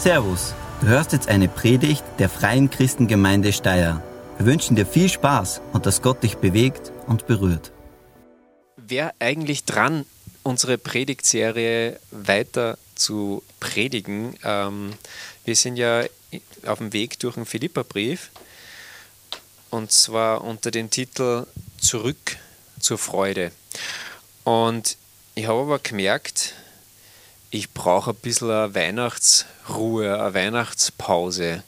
Servus, du hörst jetzt eine Predigt der Freien Christengemeinde Steyr. Wir wünschen dir viel Spaß und dass Gott dich bewegt und berührt. Wer eigentlich dran, unsere Predigtserie weiter zu predigen? Ähm, wir sind ja auf dem Weg durch den Philipperbrief und zwar unter dem Titel Zurück zur Freude. Und ich habe aber gemerkt, ich brauche ein bisschen eine Weihnachtsruhe, eine Weihnachtspause.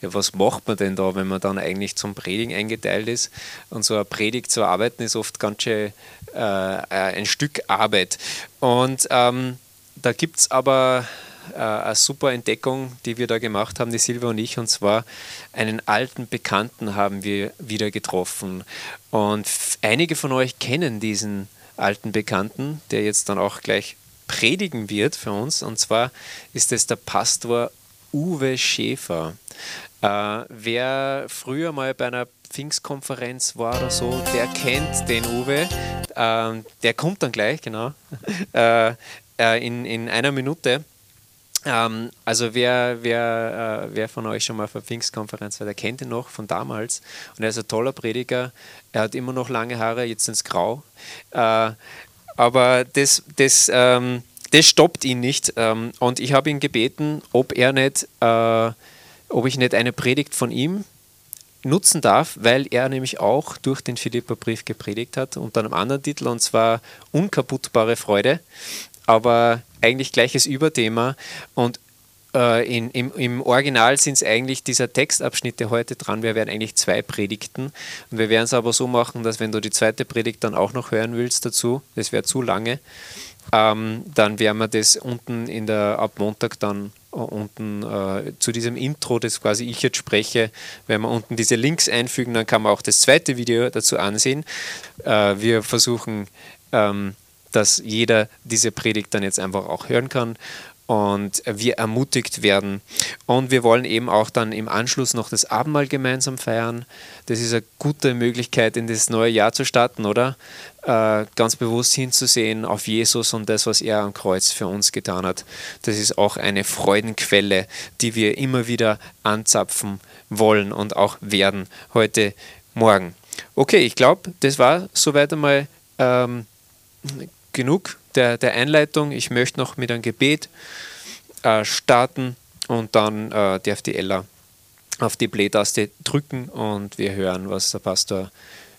Ja, was macht man denn da, wenn man dann eigentlich zum Predigen eingeteilt ist? Und so eine Predigt zu arbeiten ist oft ganz schön äh, ein Stück Arbeit. Und ähm, da gibt es aber äh, eine super Entdeckung, die wir da gemacht haben, die Silvia und ich, und zwar einen alten Bekannten haben wir wieder getroffen. Und einige von euch kennen diesen alten Bekannten, der jetzt dann auch gleich predigen wird für uns. Und zwar ist es der Pastor Uwe Schäfer. Äh, wer früher mal bei einer Pfingstkonferenz war oder so, der kennt den Uwe. Äh, der kommt dann gleich, genau, äh, äh, in, in einer Minute. Ähm, also wer, wer, äh, wer von euch schon mal auf einer Pfingstkonferenz war, der kennt ihn noch von damals. Und er ist ein toller Prediger. Er hat immer noch lange Haare, jetzt sind es grau. Aber das, das, ähm, das stoppt ihn nicht. Ähm, und ich habe ihn gebeten, ob er nicht, äh, ob ich nicht eine Predigt von ihm nutzen darf, weil er nämlich auch durch den Philipperbrief gepredigt hat unter einem anderen Titel und zwar Unkaputtbare Freude, aber eigentlich gleiches Überthema und äh, in, im, im, Original sind es eigentlich dieser Textabschnitte heute dran. Wir werden eigentlich zwei Predigten. Und wir werden es aber so machen, dass wenn du die zweite Predigt dann auch noch hören willst dazu, das wäre zu lange, ähm, dann werden wir das unten in der, ab Montag dann äh, unten äh, zu diesem Intro, das quasi ich jetzt spreche, wenn wir unten diese Links einfügen, dann kann man auch das zweite Video dazu ansehen. Äh, wir versuchen, ähm, dass jeder diese Predigt dann jetzt einfach auch hören kann und wir ermutigt werden. Und wir wollen eben auch dann im Anschluss noch das Abendmahl gemeinsam feiern. Das ist eine gute Möglichkeit, in das neue Jahr zu starten, oder? Äh, ganz bewusst hinzusehen auf Jesus und das, was er am Kreuz für uns getan hat. Das ist auch eine Freudenquelle, die wir immer wieder anzapfen wollen und auch werden heute Morgen. Okay, ich glaube, das war soweit einmal ähm, genug der, der Einleitung. Ich möchte noch mit einem Gebet äh, starten und dann äh, darf die Ella auf die Play-Taste drücken und wir hören, was der Pastor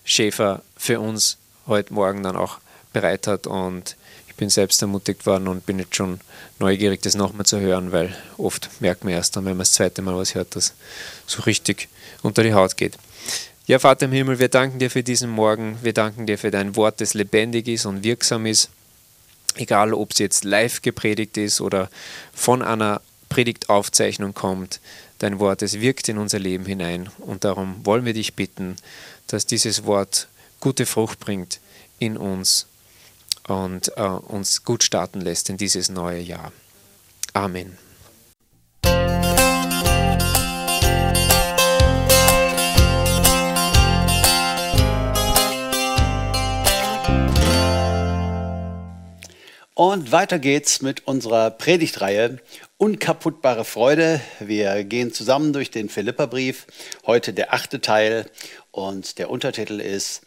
Schäfer für uns heute Morgen dann auch bereit hat. Und ich bin selbst ermutigt worden und bin jetzt schon neugierig, das nochmal zu hören, weil oft merkt man erst dann, wenn man das zweite Mal was hört, dass so richtig unter die Haut geht. Ja, Vater im Himmel, wir danken dir für diesen Morgen. Wir danken dir für dein Wort, das lebendig ist und wirksam ist egal ob es jetzt live gepredigt ist oder von einer Predigtaufzeichnung kommt, dein Wort, es wirkt in unser Leben hinein. Und darum wollen wir dich bitten, dass dieses Wort gute Frucht bringt in uns und äh, uns gut starten lässt in dieses neue Jahr. Amen. Und weiter geht's mit unserer Predigtreihe Unkaputtbare Freude. Wir gehen zusammen durch den Philipperbrief. Heute der achte Teil und der Untertitel ist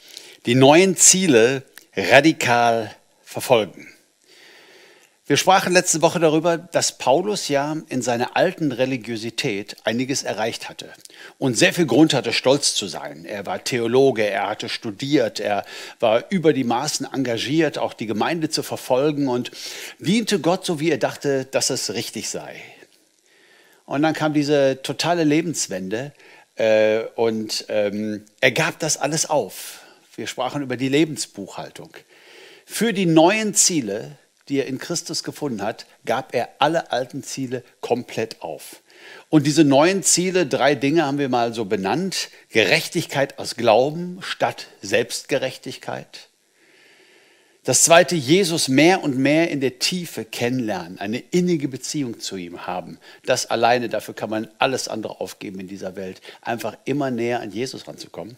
Die neuen Ziele radikal verfolgen. Wir sprachen letzte Woche darüber, dass Paulus ja in seiner alten Religiosität einiges erreicht hatte und sehr viel Grund hatte, stolz zu sein. Er war Theologe, er hatte studiert, er war über die Maßen engagiert, auch die Gemeinde zu verfolgen und diente Gott so, wie er dachte, dass es richtig sei. Und dann kam diese totale Lebenswende äh, und ähm, er gab das alles auf. Wir sprachen über die Lebensbuchhaltung. Für die neuen Ziele die er in Christus gefunden hat, gab er alle alten Ziele komplett auf. Und diese neuen Ziele, drei Dinge haben wir mal so benannt. Gerechtigkeit aus Glauben statt Selbstgerechtigkeit. Das zweite, Jesus mehr und mehr in der Tiefe kennenlernen, eine innige Beziehung zu ihm haben. Das alleine, dafür kann man alles andere aufgeben in dieser Welt. Einfach immer näher an Jesus ranzukommen.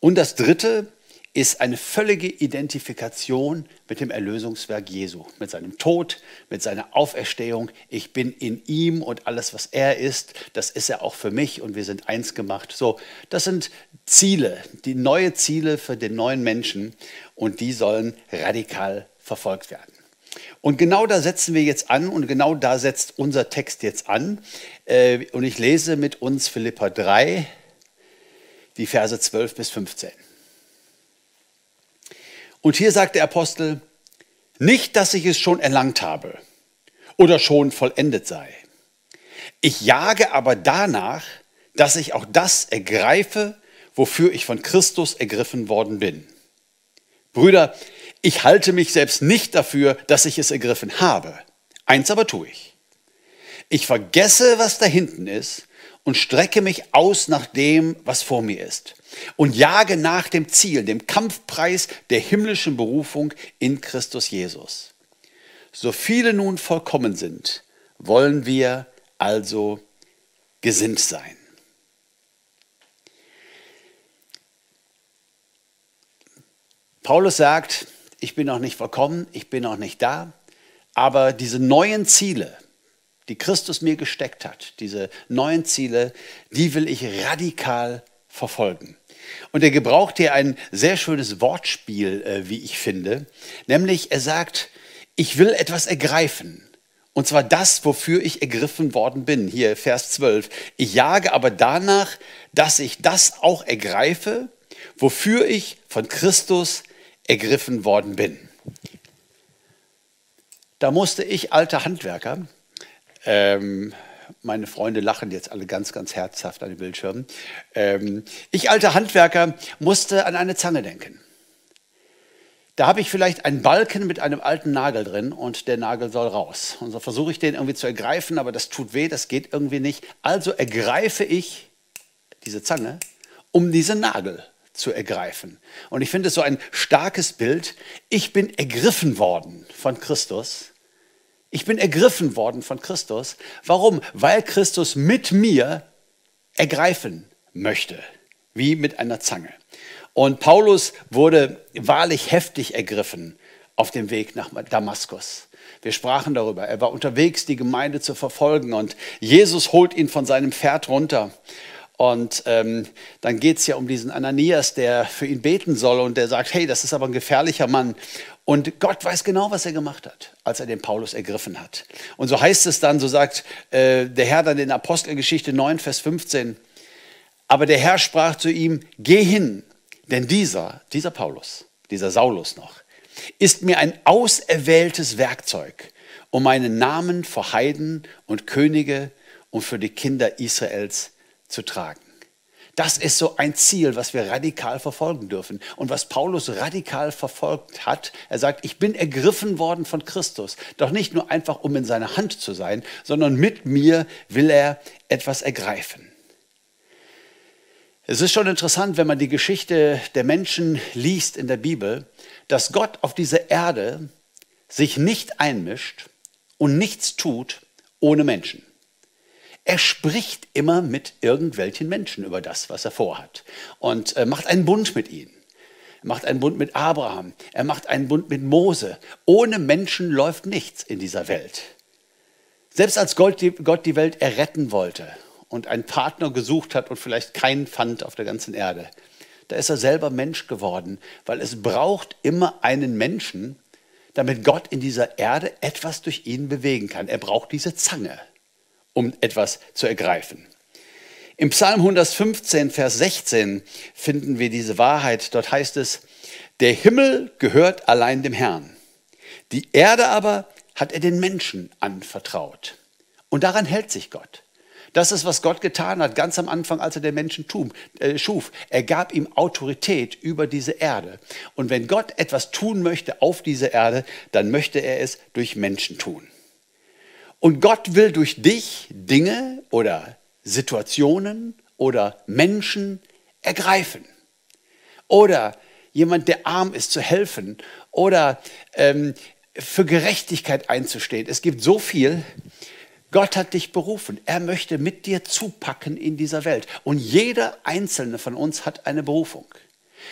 Und das dritte, ist eine völlige Identifikation mit dem Erlösungswerk Jesu, mit seinem Tod, mit seiner Auferstehung. Ich bin in ihm und alles, was er ist, das ist er auch für mich und wir sind eins gemacht. So, das sind Ziele, die neue Ziele für den neuen Menschen und die sollen radikal verfolgt werden. Und genau da setzen wir jetzt an und genau da setzt unser Text jetzt an. Äh, und ich lese mit uns Philippa 3, die Verse 12 bis 15. Und hier sagt der Apostel, nicht, dass ich es schon erlangt habe oder schon vollendet sei. Ich jage aber danach, dass ich auch das ergreife, wofür ich von Christus ergriffen worden bin. Brüder, ich halte mich selbst nicht dafür, dass ich es ergriffen habe. Eins aber tue ich. Ich vergesse, was da hinten ist und strecke mich aus nach dem, was vor mir ist und jage nach dem Ziel, dem Kampfpreis der himmlischen Berufung in Christus Jesus. So viele nun vollkommen sind, wollen wir also gesinnt sein. Paulus sagt, ich bin noch nicht vollkommen, ich bin noch nicht da, aber diese neuen Ziele, die Christus mir gesteckt hat, diese neuen Ziele, die will ich radikal verfolgen. Und er gebraucht hier ein sehr schönes Wortspiel, äh, wie ich finde, nämlich er sagt, ich will etwas ergreifen. Und zwar das, wofür ich ergriffen worden bin. Hier Vers 12. Ich jage aber danach, dass ich das auch ergreife, wofür ich von Christus ergriffen worden bin. Da musste ich, alter Handwerker, ähm, meine Freunde lachen jetzt alle ganz, ganz herzhaft an den Bildschirmen. Ähm, ich, alter Handwerker, musste an eine Zange denken. Da habe ich vielleicht einen Balken mit einem alten Nagel drin und der Nagel soll raus. Und so versuche ich den irgendwie zu ergreifen, aber das tut weh, das geht irgendwie nicht. Also ergreife ich diese Zange, um diesen Nagel zu ergreifen. Und ich finde es so ein starkes Bild. Ich bin ergriffen worden von Christus. Ich bin ergriffen worden von Christus. Warum? Weil Christus mit mir ergreifen möchte, wie mit einer Zange. Und Paulus wurde wahrlich heftig ergriffen auf dem Weg nach Damaskus. Wir sprachen darüber. Er war unterwegs, die Gemeinde zu verfolgen und Jesus holt ihn von seinem Pferd runter und ähm, dann geht es ja um diesen Ananias, der für ihn beten soll und der sagt, hey, das ist aber ein gefährlicher Mann. Und Gott weiß genau, was er gemacht hat, als er den Paulus ergriffen hat. Und so heißt es dann, so sagt äh, der Herr dann in Apostelgeschichte 9, Vers 15, aber der Herr sprach zu ihm, geh hin, denn dieser, dieser Paulus, dieser Saulus noch, ist mir ein auserwähltes Werkzeug, um meinen Namen vor Heiden und Könige und für die Kinder Israels zu tragen. Das ist so ein Ziel, was wir radikal verfolgen dürfen. Und was Paulus radikal verfolgt hat, er sagt, ich bin ergriffen worden von Christus. Doch nicht nur einfach, um in seiner Hand zu sein, sondern mit mir will er etwas ergreifen. Es ist schon interessant, wenn man die Geschichte der Menschen liest in der Bibel, dass Gott auf dieser Erde sich nicht einmischt und nichts tut ohne Menschen. Er spricht immer mit irgendwelchen Menschen über das, was er vorhat und äh, macht einen Bund mit ihnen. Er macht einen Bund mit Abraham. Er macht einen Bund mit Mose. Ohne Menschen läuft nichts in dieser Welt. Selbst als Gott die, Welt erretten wollte und einen Partner gesucht hat und vielleicht keinen fand auf der ganzen Erde, da ist er selber Mensch geworden, weil es braucht immer einen Menschen, damit Gott in dieser Erde etwas durch ihn bewegen kann. Er braucht diese Zange um etwas zu ergreifen. Im Psalm 115, Vers 16 finden wir diese Wahrheit. Dort heißt es, der Himmel gehört allein dem Herrn. Die Erde aber hat er den Menschen anvertraut. Und daran hält sich Gott. Das ist, was Gott getan hat, ganz am Anfang, als er den Menschen äh, schuf. Er gab ihm Autorität über diese Erde. Und wenn Gott etwas tun möchte auf dieser Erde, dann möchte er es durch Menschen tun. Und Gott will durch dich Dinge oder Situationen oder Menschen ergreifen. Oder jemand, der arm ist, zu helfen. Oder ähm, für Gerechtigkeit einzustehen. Es gibt so viel. Gott hat dich berufen. Er möchte mit dir zupacken in dieser Welt. Und jeder einzelne von uns hat eine Berufung.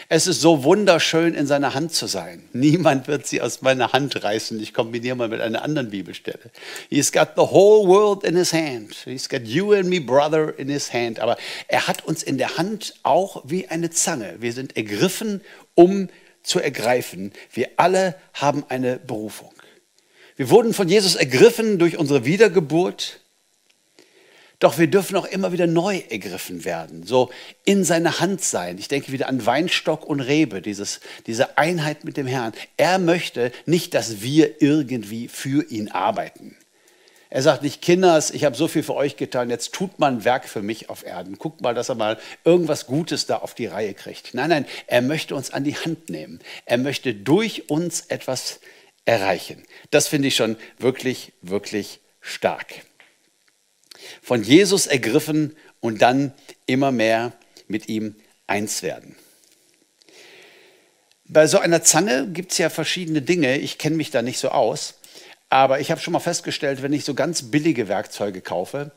Es ist so wunderschön, in seiner Hand zu sein. Niemand wird sie aus meiner Hand reißen. Ich kombiniere mal mit einer anderen Bibelstelle. He's got the whole world in his hand. He's got you and me, brother, in his hand. Aber er hat uns in der Hand auch wie eine Zange. Wir sind ergriffen, um zu ergreifen. Wir alle haben eine Berufung. Wir wurden von Jesus ergriffen durch unsere Wiedergeburt. Doch wir dürfen auch immer wieder neu ergriffen werden, so in seiner Hand sein. Ich denke wieder an Weinstock und Rebe, dieses, diese Einheit mit dem Herrn. Er möchte nicht, dass wir irgendwie für ihn arbeiten. Er sagt nicht, Kinders, ich habe so viel für euch getan, jetzt tut mal ein Werk für mich auf Erden. Guckt mal, dass er mal irgendwas Gutes da auf die Reihe kriegt. Nein, nein, er möchte uns an die Hand nehmen. Er möchte durch uns etwas erreichen. Das finde ich schon wirklich, wirklich stark von Jesus ergriffen und dann immer mehr mit ihm eins werden. Bei so einer Zange gibt es ja verschiedene Dinge. Ich kenne mich da nicht so aus. Aber ich habe schon mal festgestellt, wenn ich so ganz billige Werkzeuge kaufe,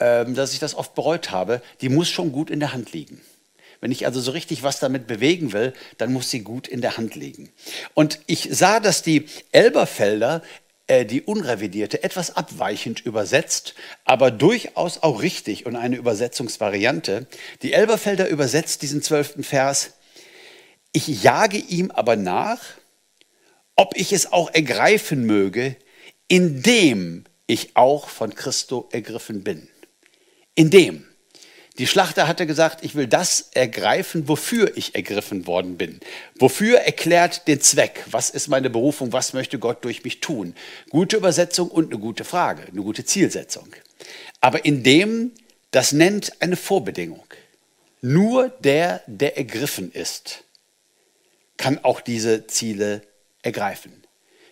ähm, dass ich das oft bereut habe, die muss schon gut in der Hand liegen. Wenn ich also so richtig was damit bewegen will, dann muss sie gut in der Hand liegen. Und ich sah, dass die Elberfelder die unrevidierte, etwas abweichend übersetzt, aber durchaus auch richtig und eine Übersetzungsvariante. Die Elberfelder übersetzt diesen zwölften Vers, ich jage ihm aber nach, ob ich es auch ergreifen möge, indem ich auch von Christo ergriffen bin. Indem. Die Schlachter hatte gesagt, ich will das ergreifen, wofür ich ergriffen worden bin. Wofür erklärt den Zweck? Was ist meine Berufung? Was möchte Gott durch mich tun? Gute Übersetzung und eine gute Frage, eine gute Zielsetzung. Aber in dem, das nennt eine Vorbedingung. Nur der, der ergriffen ist, kann auch diese Ziele ergreifen.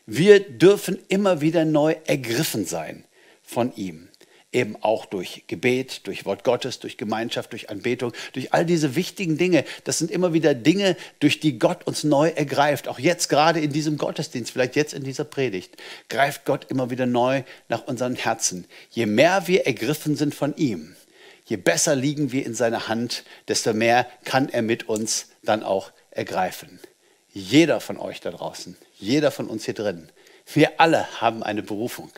Wir dürfen immer wieder neu ergriffen sein von ihm eben auch durch Gebet, durch Wort Gottes, durch Gemeinschaft, durch Anbetung, durch all diese wichtigen Dinge. Das sind immer wieder Dinge, durch die Gott uns neu ergreift. Auch jetzt gerade in diesem Gottesdienst, vielleicht jetzt in dieser Predigt, greift Gott immer wieder neu nach unseren Herzen. Je mehr wir ergriffen sind von ihm, je besser liegen wir in seiner Hand, desto mehr kann er mit uns dann auch ergreifen. Jeder von euch da draußen, jeder von uns hier drin, wir alle haben eine Berufung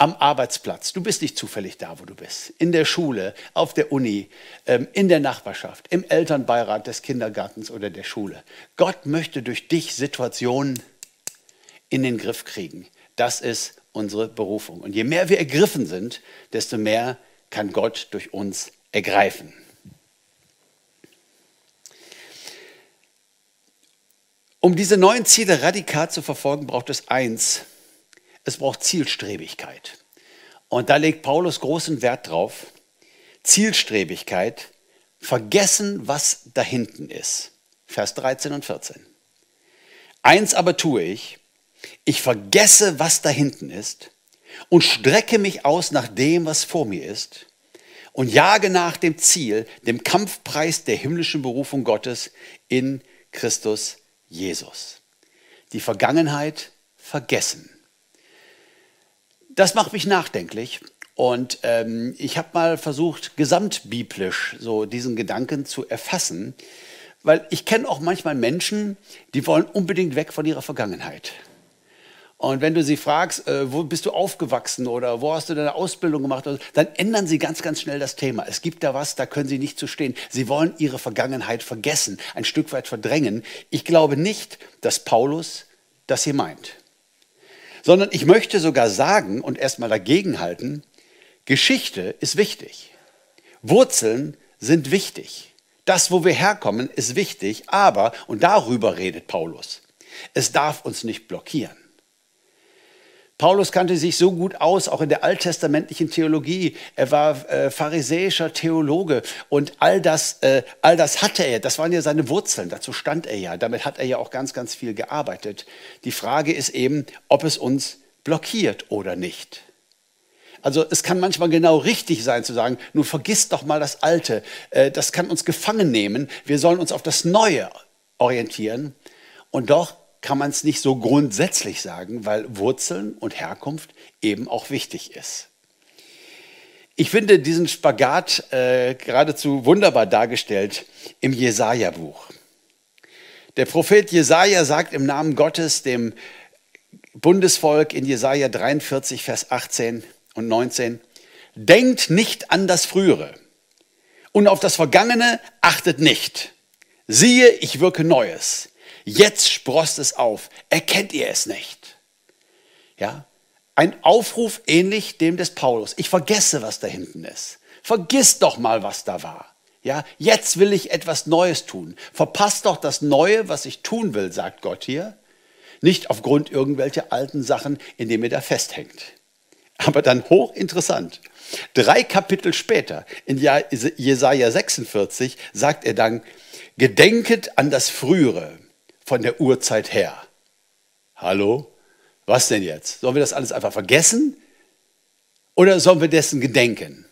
am Arbeitsplatz. Du bist nicht zufällig da, wo du bist. In der Schule, auf der Uni, ähm, in der Nachbarschaft, im Elternbeirat des Kindergartens oder der Schule. Gott möchte durch dich Situationen in den Griff kriegen. Das ist unsere Berufung. Und je mehr wir ergriffen sind, desto mehr kann Gott durch uns ergreifen. Um diese neuen Ziele radikal zu verfolgen, braucht es eins, es braucht Zielstrebigkeit. Und da legt Paulus großen Wert drauf. Zielstrebigkeit, vergessen, was da hinten ist. Vers 13 und 14. Eins aber tue ich, ich vergesse, was da hinten ist und strecke mich aus nach dem, was vor mir ist und jage nach dem Ziel, dem Kampfpreis der himmlischen Berufung Gottes in Christus Jesus. Die Vergangenheit vergessen das macht mich nachdenklich. Und ähm, ich habe mal versucht, gesamtbiblisch so diesen Gedanken zu erfassen, weil ich kenne auch manchmal Menschen, die wollen unbedingt weg von ihrer Vergangenheit. Und wenn du sie fragst, äh, wo bist du aufgewachsen oder wo hast du deine Ausbildung gemacht, dann ändern sie ganz, ganz schnell das Thema. Es gibt da was, da können sie nicht zu stehen. Sie wollen ihre Vergangenheit vergessen, ein Stück weit verdrängen. Ich glaube nicht, dass Paulus das hier meint sondern ich möchte sogar sagen und erstmal dagegenhalten, Geschichte ist wichtig. Wurzeln sind wichtig. Das, wo wir herkommen, ist wichtig, aber, und darüber redet Paulus, es darf uns nicht blockieren. Paulus kannte sich so gut aus, auch in der alttestamentlichen Theologie. Er war äh, pharisäischer Theologe und all das, äh, all das hatte er. Das waren ja seine Wurzeln. Dazu stand er ja. Damit hat er ja auch ganz, ganz viel gearbeitet. Die Frage ist eben, ob es uns blockiert oder nicht. Also es kann manchmal genau richtig sein zu sagen, nun vergiss doch mal das Alte. Äh, das kann uns gefangen nehmen. Wir sollen uns auf das Neue orientieren. Und doch kann man es nicht so grundsätzlich sagen, weil Wurzeln und Herkunft eben auch wichtig ist. Ich finde diesen Spagat äh, geradezu wunderbar dargestellt im Jesaja-Buch. Der Prophet Jesaja sagt im Namen Gottes dem Bundesvolk in Jesaja 43, Vers 18 und 19: Denkt nicht an das Frühere und auf das Vergangene achtet nicht. Siehe, ich wirke Neues. Jetzt sprost es auf. Erkennt ihr es nicht? Ja, ein Aufruf ähnlich dem des Paulus. Ich vergesse, was da hinten ist. Vergiss doch mal, was da war. Ja, jetzt will ich etwas Neues tun. Verpasst doch das Neue, was ich tun will, sagt Gott hier. Nicht aufgrund irgendwelcher alten Sachen, in denen ihr da festhängt. Aber dann hochinteressant. Drei Kapitel später, in Jesaja 46, sagt er dann: Gedenket an das Frühere von der Urzeit her. Hallo? Was denn jetzt? Sollen wir das alles einfach vergessen? Oder sollen wir dessen gedenken?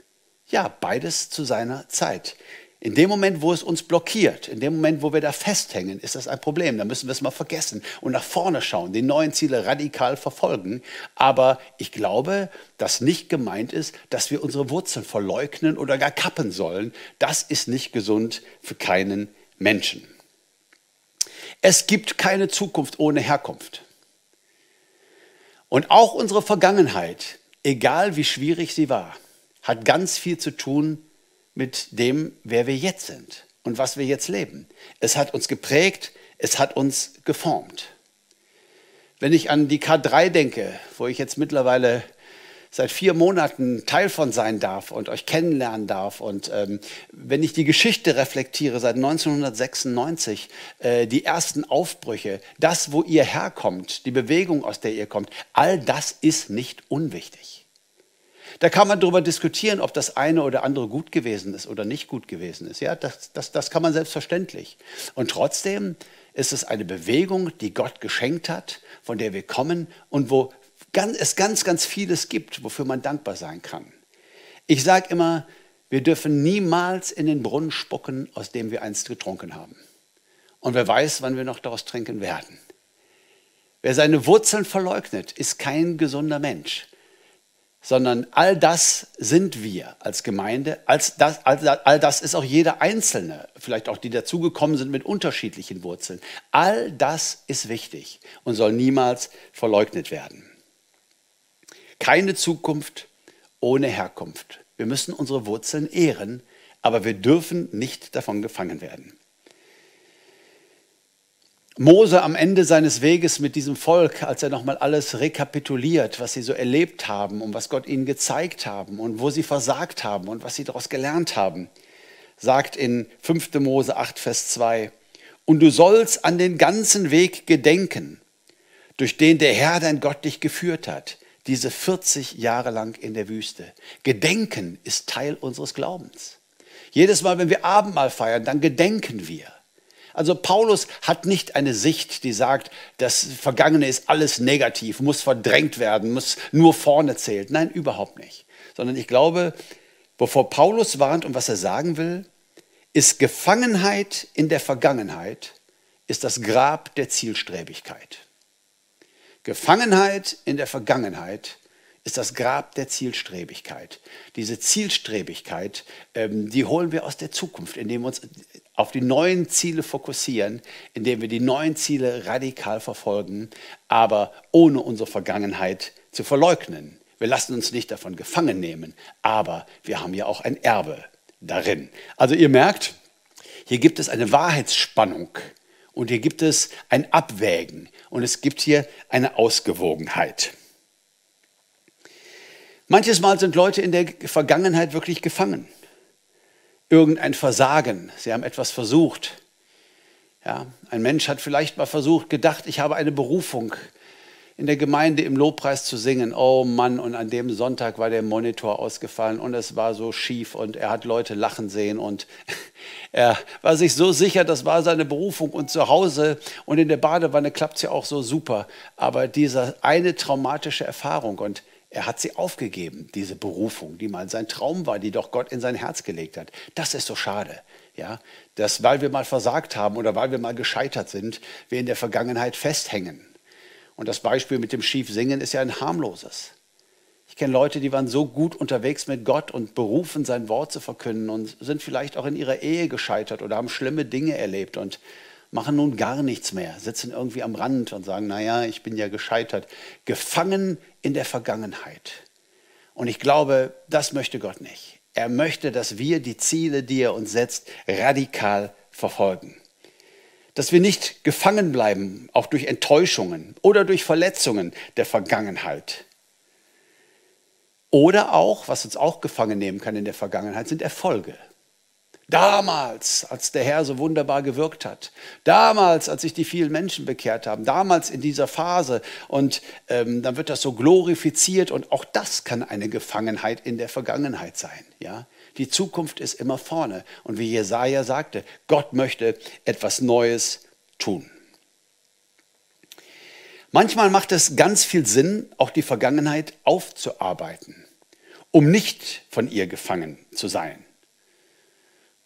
Ja, beides zu seiner Zeit. In dem Moment, wo es uns blockiert, in dem Moment, wo wir da festhängen, ist das ein Problem. Da müssen wir es mal vergessen und nach vorne schauen, die neuen Ziele radikal verfolgen. Aber ich glaube, dass nicht gemeint ist, dass wir unsere Wurzeln verleugnen oder gar kappen sollen. Das ist nicht gesund für keinen Menschen. Es gibt keine Zukunft ohne Herkunft. Und auch unsere Vergangenheit, egal wie schwierig sie war, hat ganz viel zu tun mit dem, wer wir jetzt sind und was wir jetzt leben. Es hat uns geprägt, es hat uns geformt. Wenn ich an die K3 denke, wo ich jetzt mittlerweile seit vier Monaten Teil von sein darf und euch kennenlernen darf. Und ähm, wenn ich die Geschichte reflektiere, seit 1996, äh, die ersten Aufbrüche, das, wo ihr herkommt, die Bewegung, aus der ihr kommt, all das ist nicht unwichtig. Da kann man darüber diskutieren, ob das eine oder andere gut gewesen ist oder nicht gut gewesen ist. Ja, das, das, das kann man selbstverständlich. Und trotzdem ist es eine Bewegung, die Gott geschenkt hat, von der wir kommen und wo es ganz, ganz vieles gibt, wofür man dankbar sein kann. Ich sage immer, wir dürfen niemals in den Brunnen spucken, aus dem wir einst getrunken haben. Und wer weiß, wann wir noch daraus trinken werden. Wer seine Wurzeln verleugnet, ist kein gesunder Mensch, sondern all das sind wir als Gemeinde, als das, all das ist auch jeder Einzelne, vielleicht auch die dazugekommen sind mit unterschiedlichen Wurzeln. All das ist wichtig und soll niemals verleugnet werden. Keine Zukunft ohne Herkunft. Wir müssen unsere Wurzeln ehren, aber wir dürfen nicht davon gefangen werden. Mose am Ende seines Weges mit diesem Volk, als er nochmal alles rekapituliert, was sie so erlebt haben und was Gott ihnen gezeigt haben und wo sie versagt haben und was sie daraus gelernt haben, sagt in 5. Mose 8, Vers 2, und du sollst an den ganzen Weg gedenken, durch den der Herr dein Gott dich geführt hat, diese 40 Jahre lang in der Wüste. Gedenken ist Teil unseres Glaubens. Jedes Mal, wenn wir Abendmahl feiern, dann gedenken wir. Also Paulus hat nicht eine Sicht, die sagt, das Vergangene ist alles negativ, muss verdrängt werden, muss nur vorne zählt. Nein, überhaupt nicht. Sondern ich glaube, wovor Paulus warnt und was er sagen will, ist Gefangenheit in der Vergangenheit, ist das Grab der Zielstrebigkeit. Gefangenheit in der Vergangenheit ist das Grab der Zielstrebigkeit. Diese Zielstrebigkeit, ähm, die holen wir aus der Zukunft, indem wir uns auf die neuen Ziele fokussieren, indem wir die neuen Ziele radikal verfolgen, aber ohne unsere Vergangenheit zu verleugnen. Wir lassen uns nicht davon gefangen nehmen, aber wir haben ja auch ein Erbe darin. Also ihr merkt, hier gibt es eine Wahrheitsspannung und hier gibt es ein Abwägen und es gibt hier eine Ausgewogenheit. Manches Mal sind Leute in der Vergangenheit wirklich gefangen. Irgendein Versagen, sie haben etwas versucht. Ja, ein Mensch hat vielleicht mal versucht, gedacht, ich habe eine Berufung, in der Gemeinde im Lobpreis zu singen. Oh Mann, und an dem Sonntag war der Monitor ausgefallen und es war so schief und er hat Leute lachen sehen und er war sich so sicher, das war seine Berufung und zu Hause und in der Badewanne klappt es ja auch so super. Aber diese eine traumatische Erfahrung und er hat sie aufgegeben, diese Berufung, die mal sein Traum war, die doch Gott in sein Herz gelegt hat. Das ist so schade. Ja, dass weil wir mal versagt haben oder weil wir mal gescheitert sind, wir in der Vergangenheit festhängen. Und das Beispiel mit dem Schiefsingen ist ja ein harmloses. Ich kenne Leute, die waren so gut unterwegs mit Gott und berufen, sein Wort zu verkünden und sind vielleicht auch in ihrer Ehe gescheitert oder haben schlimme Dinge erlebt und machen nun gar nichts mehr, sitzen irgendwie am Rand und sagen, naja, ich bin ja gescheitert, gefangen in der Vergangenheit. Und ich glaube, das möchte Gott nicht. Er möchte, dass wir die Ziele, die er uns setzt, radikal verfolgen. Dass wir nicht gefangen bleiben, auch durch Enttäuschungen oder durch Verletzungen der Vergangenheit. Oder auch, was uns auch gefangen nehmen kann in der Vergangenheit, sind Erfolge. Damals, als der Herr so wunderbar gewirkt hat. Damals, als sich die vielen Menschen bekehrt haben. Damals in dieser Phase. Und ähm, dann wird das so glorifiziert. Und auch das kann eine Gefangenheit in der Vergangenheit sein. Ja? Die Zukunft ist immer vorne. Und wie Jesaja sagte, Gott möchte etwas Neues tun. Manchmal macht es ganz viel Sinn, auch die Vergangenheit aufzuarbeiten, um nicht von ihr gefangen zu sein.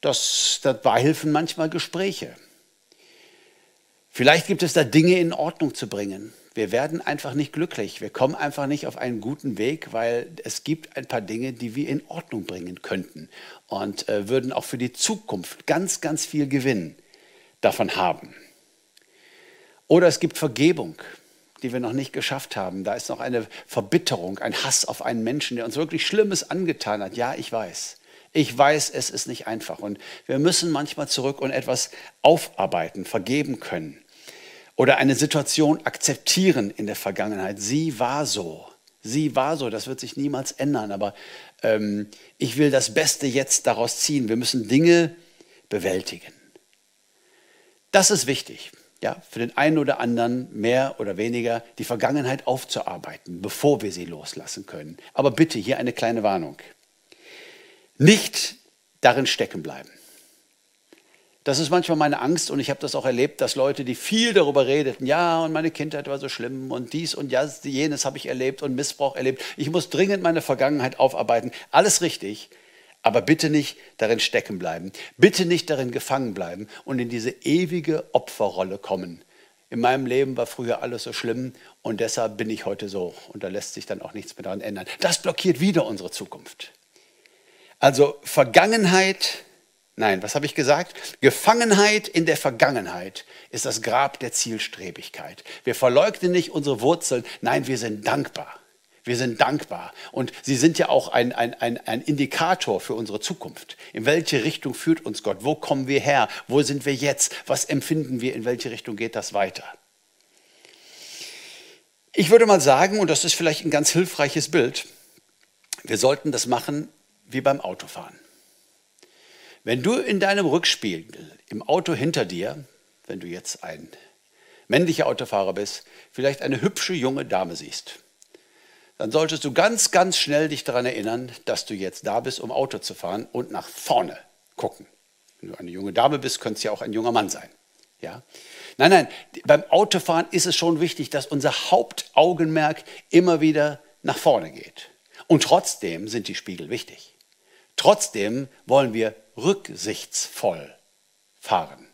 Das, dabei helfen manchmal Gespräche. Vielleicht gibt es da Dinge in Ordnung zu bringen. Wir werden einfach nicht glücklich. Wir kommen einfach nicht auf einen guten Weg, weil es gibt ein paar Dinge, die wir in Ordnung bringen könnten und äh, würden auch für die Zukunft ganz, ganz viel Gewinn davon haben. Oder es gibt Vergebung, die wir noch nicht geschafft haben. Da ist noch eine Verbitterung, ein Hass auf einen Menschen, der uns wirklich Schlimmes angetan hat. Ja, ich weiß. Ich weiß, es ist nicht einfach. Und wir müssen manchmal zurück und etwas aufarbeiten, vergeben können. Oder eine Situation akzeptieren in der Vergangenheit. Sie war so. Sie war so. Das wird sich niemals ändern. Aber ähm, ich will das Beste jetzt daraus ziehen. Wir müssen Dinge bewältigen. Das ist wichtig ja, für den einen oder anderen mehr oder weniger die Vergangenheit aufzuarbeiten, bevor wir sie loslassen können. Aber bitte hier eine kleine Warnung. Nicht darin stecken bleiben. Das ist manchmal meine Angst und ich habe das auch erlebt, dass Leute, die viel darüber redeten, ja, und meine Kindheit war so schlimm und dies und jenes habe ich erlebt und Missbrauch erlebt. Ich muss dringend meine Vergangenheit aufarbeiten. Alles richtig, aber bitte nicht darin stecken bleiben. Bitte nicht darin gefangen bleiben und in diese ewige Opferrolle kommen. In meinem Leben war früher alles so schlimm und deshalb bin ich heute so. Und da lässt sich dann auch nichts mehr daran ändern. Das blockiert wieder unsere Zukunft. Also Vergangenheit, nein, was habe ich gesagt? Gefangenheit in der Vergangenheit ist das Grab der Zielstrebigkeit. Wir verleugnen nicht unsere Wurzeln, nein, wir sind dankbar. Wir sind dankbar. Und sie sind ja auch ein, ein, ein, ein Indikator für unsere Zukunft. In welche Richtung führt uns Gott? Wo kommen wir her? Wo sind wir jetzt? Was empfinden wir? In welche Richtung geht das weiter? Ich würde mal sagen, und das ist vielleicht ein ganz hilfreiches Bild, wir sollten das machen wie beim Autofahren. Wenn du in deinem Rückspiegel im Auto hinter dir, wenn du jetzt ein männlicher Autofahrer bist, vielleicht eine hübsche junge Dame siehst, dann solltest du ganz, ganz schnell dich daran erinnern, dass du jetzt da bist, um Auto zu fahren und nach vorne gucken. Wenn du eine junge Dame bist, könnte es ja auch ein junger Mann sein. Ja? Nein, nein, beim Autofahren ist es schon wichtig, dass unser Hauptaugenmerk immer wieder nach vorne geht. Und trotzdem sind die Spiegel wichtig. Trotzdem wollen wir rücksichtsvoll fahren.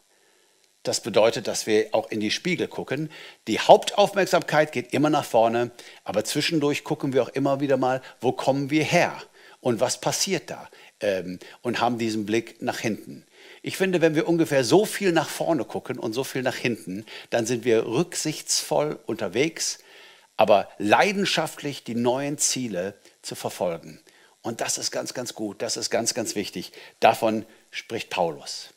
Das bedeutet, dass wir auch in die Spiegel gucken. Die Hauptaufmerksamkeit geht immer nach vorne, aber zwischendurch gucken wir auch immer wieder mal, wo kommen wir her und was passiert da ähm, und haben diesen Blick nach hinten. Ich finde, wenn wir ungefähr so viel nach vorne gucken und so viel nach hinten, dann sind wir rücksichtsvoll unterwegs, aber leidenschaftlich die neuen Ziele zu verfolgen. Und das ist ganz, ganz gut, das ist ganz, ganz wichtig. Davon spricht Paulus.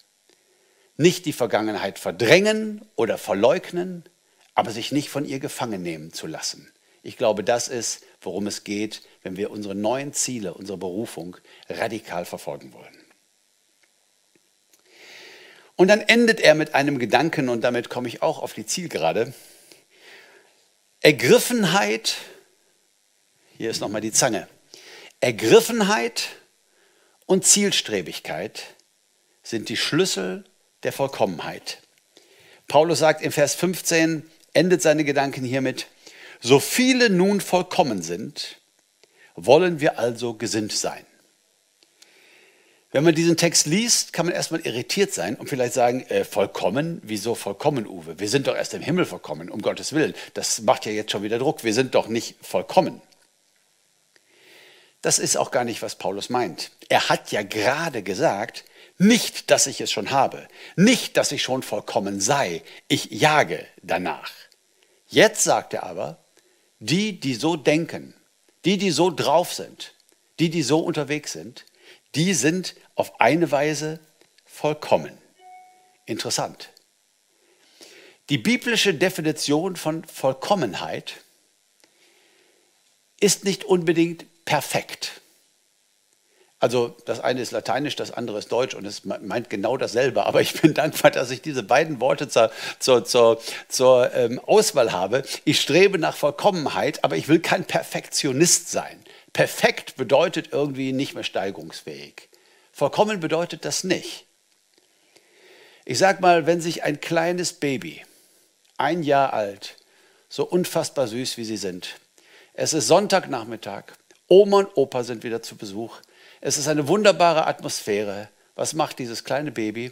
Nicht die Vergangenheit verdrängen oder verleugnen, aber sich nicht von ihr gefangen nehmen zu lassen. Ich glaube, das ist, worum es geht, wenn wir unsere neuen Ziele, unsere Berufung radikal verfolgen wollen. Und dann endet er mit einem Gedanken, und damit komme ich auch auf die Zielgerade. Ergriffenheit, hier ist nochmal die Zange, Ergriffenheit und Zielstrebigkeit sind die Schlüssel der Vollkommenheit. Paulus sagt in Vers 15, endet seine Gedanken hiermit, so viele nun vollkommen sind, wollen wir also gesinnt sein. Wenn man diesen Text liest, kann man erstmal irritiert sein und vielleicht sagen, äh, vollkommen, wieso vollkommen, Uwe? Wir sind doch erst im Himmel vollkommen, um Gottes Willen. Das macht ja jetzt schon wieder Druck, wir sind doch nicht vollkommen. Das ist auch gar nicht, was Paulus meint. Er hat ja gerade gesagt, nicht, dass ich es schon habe, nicht, dass ich schon vollkommen sei, ich jage danach. Jetzt sagt er aber, die, die so denken, die, die so drauf sind, die, die so unterwegs sind, die sind auf eine Weise vollkommen. Interessant. Die biblische Definition von Vollkommenheit ist nicht unbedingt perfekt. Also das eine ist lateinisch, das andere ist deutsch und es meint genau dasselbe. Aber ich bin dankbar, dass ich diese beiden Worte zur, zur, zur, zur ähm, Auswahl habe. Ich strebe nach Vollkommenheit, aber ich will kein Perfektionist sein. Perfekt bedeutet irgendwie nicht mehr steigungsfähig. Vollkommen bedeutet das nicht. Ich sage mal, wenn sich ein kleines Baby, ein Jahr alt, so unfassbar süß wie sie sind, es ist Sonntagnachmittag, Oma und Opa sind wieder zu Besuch, es ist eine wunderbare Atmosphäre. Was macht dieses kleine Baby?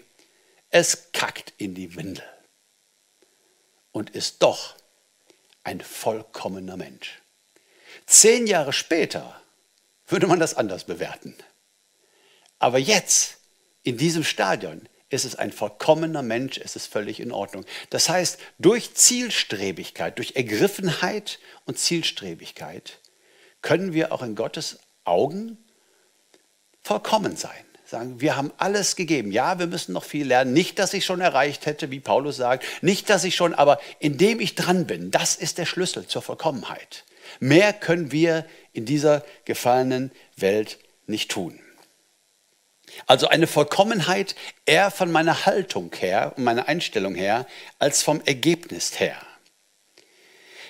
Es kackt in die Windel und ist doch ein vollkommener Mensch. Zehn Jahre später würde man das anders bewerten. Aber jetzt, in diesem Stadion, ist es ein vollkommener Mensch, es ist völlig in Ordnung. Das heißt, durch Zielstrebigkeit, durch Ergriffenheit und Zielstrebigkeit können wir auch in Gottes Augen vollkommen sein. Sagen, wir haben alles gegeben. Ja, wir müssen noch viel lernen. Nicht, dass ich schon erreicht hätte, wie Paulus sagt. Nicht, dass ich schon, aber indem ich dran bin, das ist der Schlüssel zur Vollkommenheit. Mehr können wir in dieser gefallenen Welt nicht tun. Also eine Vollkommenheit eher von meiner Haltung her und meiner Einstellung her, als vom Ergebnis her.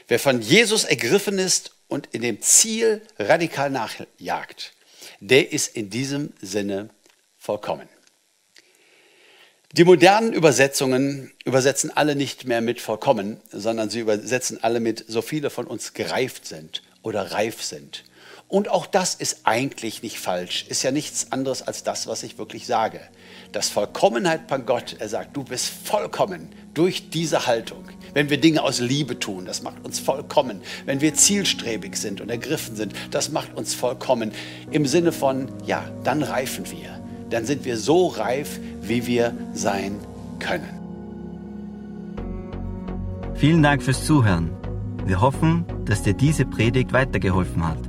Wer von Jesus ergriffen ist und in dem Ziel radikal nachjagt, der ist in diesem Sinne vollkommen. Die modernen Übersetzungen übersetzen alle nicht mehr mit vollkommen, sondern sie übersetzen alle mit so viele von uns gereift sind oder reif sind. Und auch das ist eigentlich nicht falsch, ist ja nichts anderes als das, was ich wirklich sage. Das Vollkommenheit bei Gott, er sagt, du bist vollkommen durch diese Haltung. Wenn wir Dinge aus Liebe tun, das macht uns vollkommen. Wenn wir zielstrebig sind und ergriffen sind, das macht uns vollkommen. Im Sinne von, ja, dann reifen wir. Dann sind wir so reif, wie wir sein können. Vielen Dank fürs Zuhören. Wir hoffen, dass dir diese Predigt weitergeholfen hat.